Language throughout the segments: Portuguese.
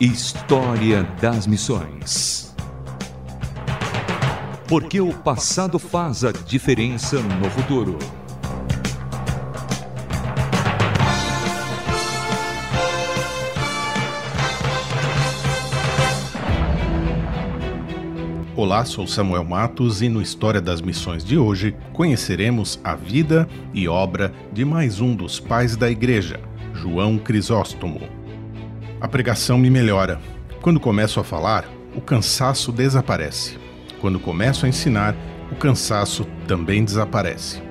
História das Missões. Porque o passado faz a diferença no futuro. Olá, sou Samuel Matos e no História das Missões de hoje conheceremos a vida e obra de mais um dos pais da Igreja, João Crisóstomo. A pregação me melhora. Quando começo a falar, o cansaço desaparece. Quando começo a ensinar, o cansaço também desaparece.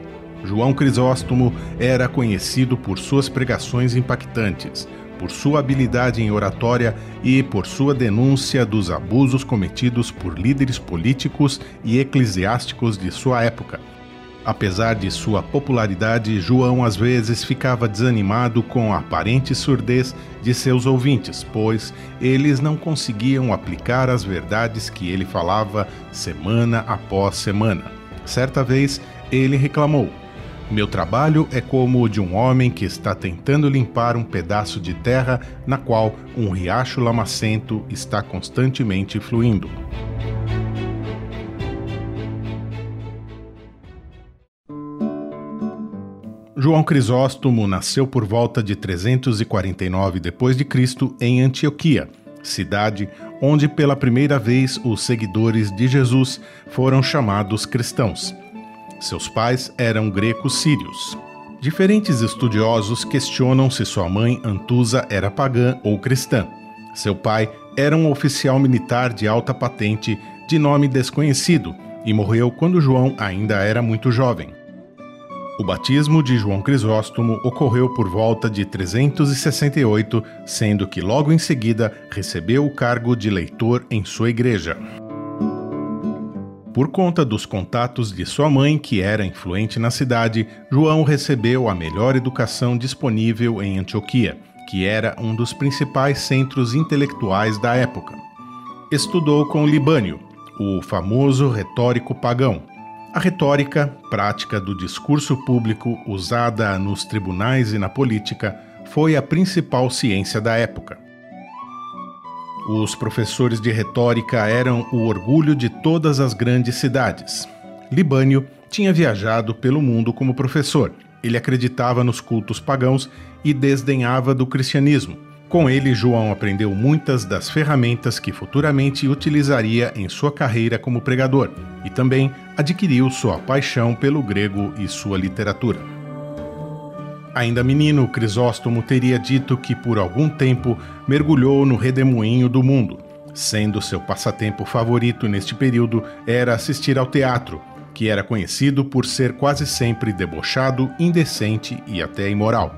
João Crisóstomo era conhecido por suas pregações impactantes por sua habilidade em oratória e por sua denúncia dos abusos cometidos por líderes políticos e eclesiásticos de sua época. Apesar de sua popularidade, João às vezes ficava desanimado com a aparente surdez de seus ouvintes, pois eles não conseguiam aplicar as verdades que ele falava semana após semana. Certa vez, ele reclamou: meu trabalho é como o de um homem que está tentando limpar um pedaço de terra na qual um riacho lamacento está constantemente fluindo. João Crisóstomo nasceu por volta de 349 d.C. em Antioquia, cidade onde pela primeira vez os seguidores de Jesus foram chamados cristãos. Seus pais eram grecos sírios. Diferentes estudiosos questionam se sua mãe, Antusa, era pagã ou cristã. Seu pai era um oficial militar de alta patente de nome desconhecido e morreu quando João ainda era muito jovem. O batismo de João Crisóstomo ocorreu por volta de 368, sendo que logo em seguida recebeu o cargo de leitor em sua igreja. Por conta dos contatos de sua mãe, que era influente na cidade, João recebeu a melhor educação disponível em Antioquia, que era um dos principais centros intelectuais da época. Estudou com Libânio, o famoso retórico pagão. A retórica, prática do discurso público usada nos tribunais e na política, foi a principal ciência da época. Os professores de retórica eram o orgulho de todas as grandes cidades. Libânio tinha viajado pelo mundo como professor. Ele acreditava nos cultos pagãos e desdenhava do cristianismo. Com ele, João aprendeu muitas das ferramentas que futuramente utilizaria em sua carreira como pregador e também adquiriu sua paixão pelo grego e sua literatura. Ainda menino, Crisóstomo teria dito que por algum tempo mergulhou no redemoinho do mundo, sendo seu passatempo favorito neste período era assistir ao teatro, que era conhecido por ser quase sempre debochado, indecente e até imoral.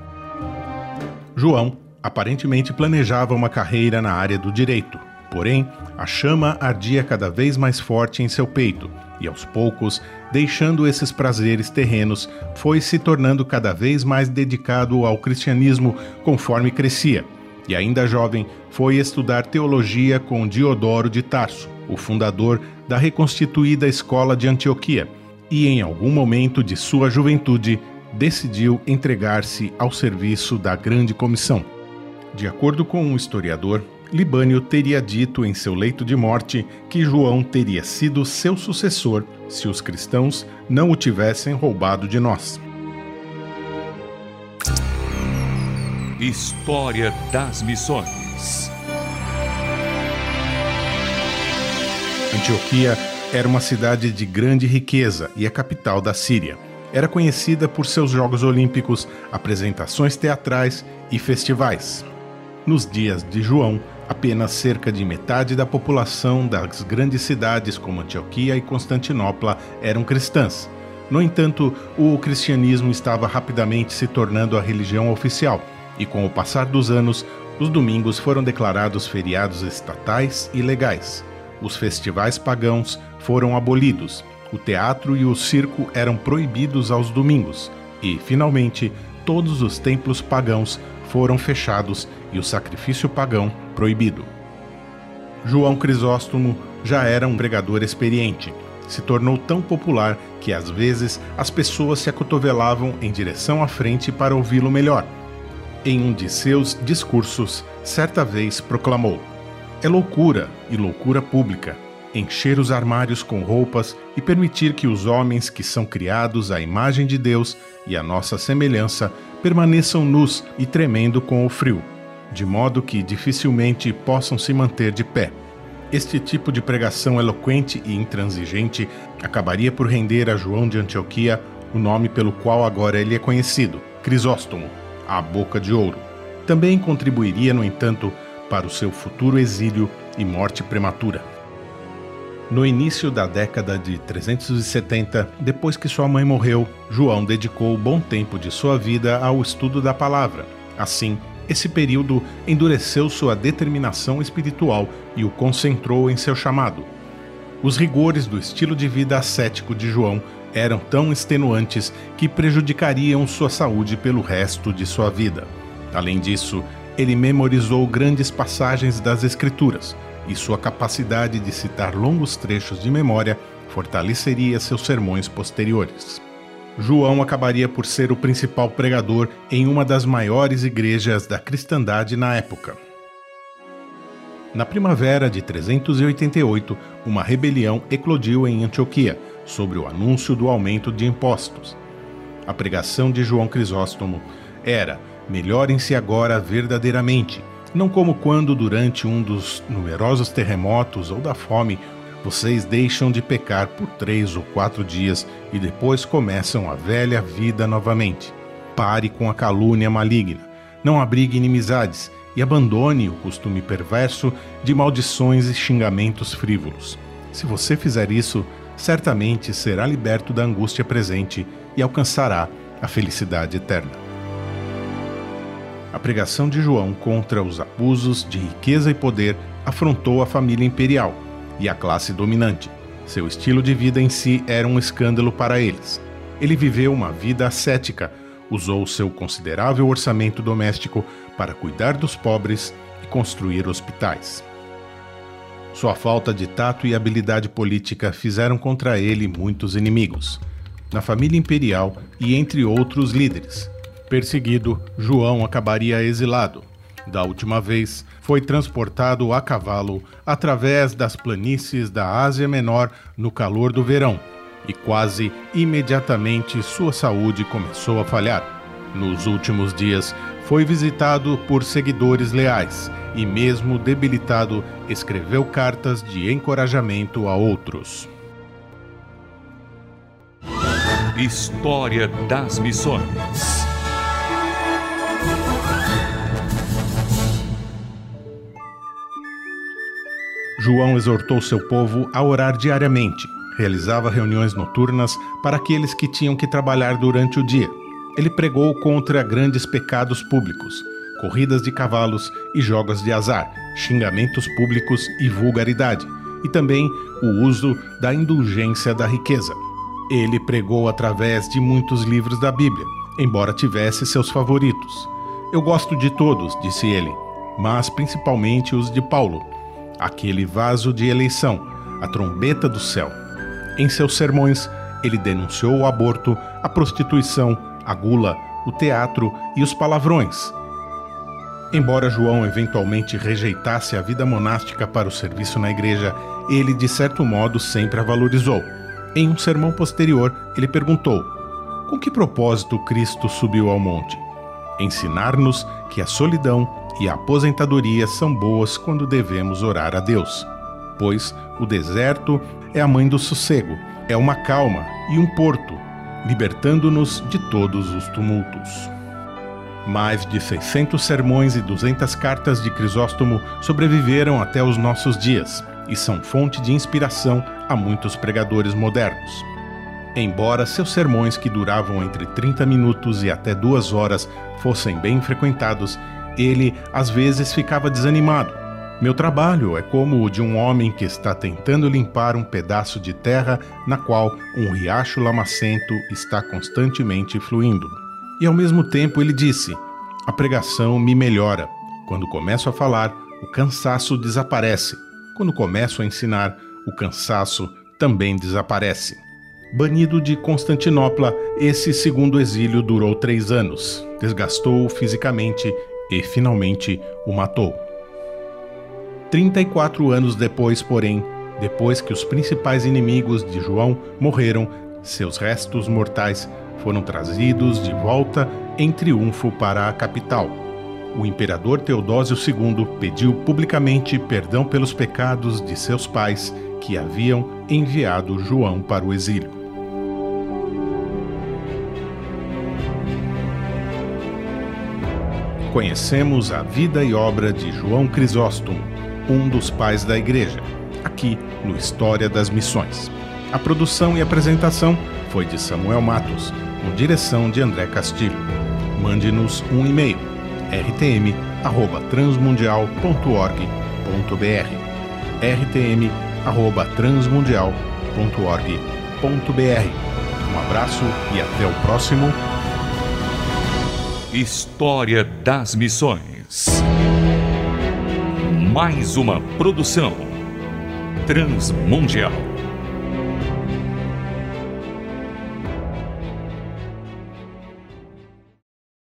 João aparentemente planejava uma carreira na área do direito, porém a chama ardia cada vez mais forte em seu peito e aos poucos, deixando esses prazeres terrenos, foi se tornando cada vez mais dedicado ao cristianismo conforme crescia. E ainda jovem, foi estudar teologia com Diodoro de Tarso, o fundador da reconstituída escola de Antioquia, e em algum momento de sua juventude decidiu entregar-se ao serviço da Grande Comissão. De acordo com um historiador, Libânio teria dito em seu leito de morte que João teria sido seu sucessor se os cristãos não o tivessem roubado de nós. História das Missões Antioquia era uma cidade de grande riqueza e a capital da Síria. Era conhecida por seus Jogos Olímpicos, apresentações teatrais e festivais. Nos dias de João, apenas cerca de metade da população das grandes cidades como Antioquia e Constantinopla eram cristãs. No entanto, o cristianismo estava rapidamente se tornando a religião oficial, e com o passar dos anos, os domingos foram declarados feriados estatais e legais. Os festivais pagãos foram abolidos, o teatro e o circo eram proibidos aos domingos, e, finalmente, todos os templos pagãos foram fechados e o sacrifício pagão proibido. João Crisóstomo já era um pregador experiente. Se tornou tão popular que às vezes as pessoas se acotovelavam em direção à frente para ouvi-lo melhor. Em um de seus discursos, certa vez proclamou: é loucura e loucura pública. Encher os armários com roupas e permitir que os homens que são criados à imagem de Deus e à nossa semelhança permaneçam nus e tremendo com o frio, de modo que dificilmente possam se manter de pé. Este tipo de pregação eloquente e intransigente acabaria por render a João de Antioquia o nome pelo qual agora ele é conhecido, Crisóstomo, a boca de ouro. Também contribuiria, no entanto, para o seu futuro exílio e morte prematura. No início da década de 370, depois que sua mãe morreu, João dedicou bom tempo de sua vida ao estudo da palavra. Assim, esse período endureceu sua determinação espiritual e o concentrou em seu chamado. Os rigores do estilo de vida ascético de João eram tão extenuantes que prejudicariam sua saúde pelo resto de sua vida. Além disso, ele memorizou grandes passagens das Escrituras e sua capacidade de citar longos trechos de memória fortaleceria seus sermões posteriores. João acabaria por ser o principal pregador em uma das maiores igrejas da cristandade na época. Na primavera de 388, uma rebelião eclodiu em Antioquia sobre o anúncio do aumento de impostos. A pregação de João Crisóstomo era Melhorem-se agora verdadeiramente, não como quando, durante um dos numerosos terremotos ou da fome, vocês deixam de pecar por três ou quatro dias e depois começam a velha vida novamente. Pare com a calúnia maligna, não abrigue inimizades e abandone o costume perverso de maldições e xingamentos frívolos. Se você fizer isso, certamente será liberto da angústia presente e alcançará a felicidade eterna. A pregação de João contra os abusos de riqueza e poder afrontou a família imperial e a classe dominante. Seu estilo de vida em si era um escândalo para eles. Ele viveu uma vida ascética, usou seu considerável orçamento doméstico para cuidar dos pobres e construir hospitais. Sua falta de tato e habilidade política fizeram contra ele muitos inimigos, na família imperial e entre outros líderes. Perseguido, João acabaria exilado. Da última vez, foi transportado a cavalo através das planícies da Ásia Menor no calor do verão, e quase imediatamente sua saúde começou a falhar. Nos últimos dias, foi visitado por seguidores leais e, mesmo debilitado, escreveu cartas de encorajamento a outros. História das Missões João exortou seu povo a orar diariamente. Realizava reuniões noturnas para aqueles que tinham que trabalhar durante o dia. Ele pregou contra grandes pecados públicos, corridas de cavalos e jogos de azar, xingamentos públicos e vulgaridade, e também o uso da indulgência da riqueza. Ele pregou através de muitos livros da Bíblia, embora tivesse seus favoritos. Eu gosto de todos, disse ele, mas principalmente os de Paulo aquele vaso de eleição, a trombeta do céu. Em seus sermões, ele denunciou o aborto, a prostituição, a gula, o teatro e os palavrões. Embora João eventualmente rejeitasse a vida monástica para o serviço na igreja, ele de certo modo sempre a valorizou. Em um sermão posterior, ele perguntou: Com que propósito Cristo subiu ao monte? Ensinar-nos que a solidão e a aposentadoria são boas quando devemos orar a Deus. Pois o deserto é a mãe do sossego, é uma calma e um porto, libertando-nos de todos os tumultos. Mais de 600 sermões e 200 cartas de Crisóstomo sobreviveram até os nossos dias e são fonte de inspiração a muitos pregadores modernos. Embora seus sermões, que duravam entre 30 minutos e até duas horas, fossem bem frequentados, ele às vezes ficava desanimado. Meu trabalho é como o de um homem que está tentando limpar um pedaço de terra na qual um riacho lamacento está constantemente fluindo. E ao mesmo tempo ele disse: A pregação me melhora. Quando começo a falar, o cansaço desaparece. Quando começo a ensinar, o cansaço também desaparece. Banido de Constantinopla, esse segundo exílio durou três anos. Desgastou-o fisicamente e finalmente o matou. 34 anos depois, porém, depois que os principais inimigos de João morreram, seus restos mortais foram trazidos de volta em triunfo para a capital. O imperador Teodósio II pediu publicamente perdão pelos pecados de seus pais que haviam enviado João para o exílio. Conhecemos a vida e obra de João Crisóstomo, um dos pais da Igreja, aqui no História das Missões. A produção e apresentação foi de Samuel Matos, com direção de André Castilho. Mande-nos um e-mail rtm@transmundial.org.br rtm@transmundial.org.br. Um abraço e até o próximo História das Missões. Mais uma produção transmundial.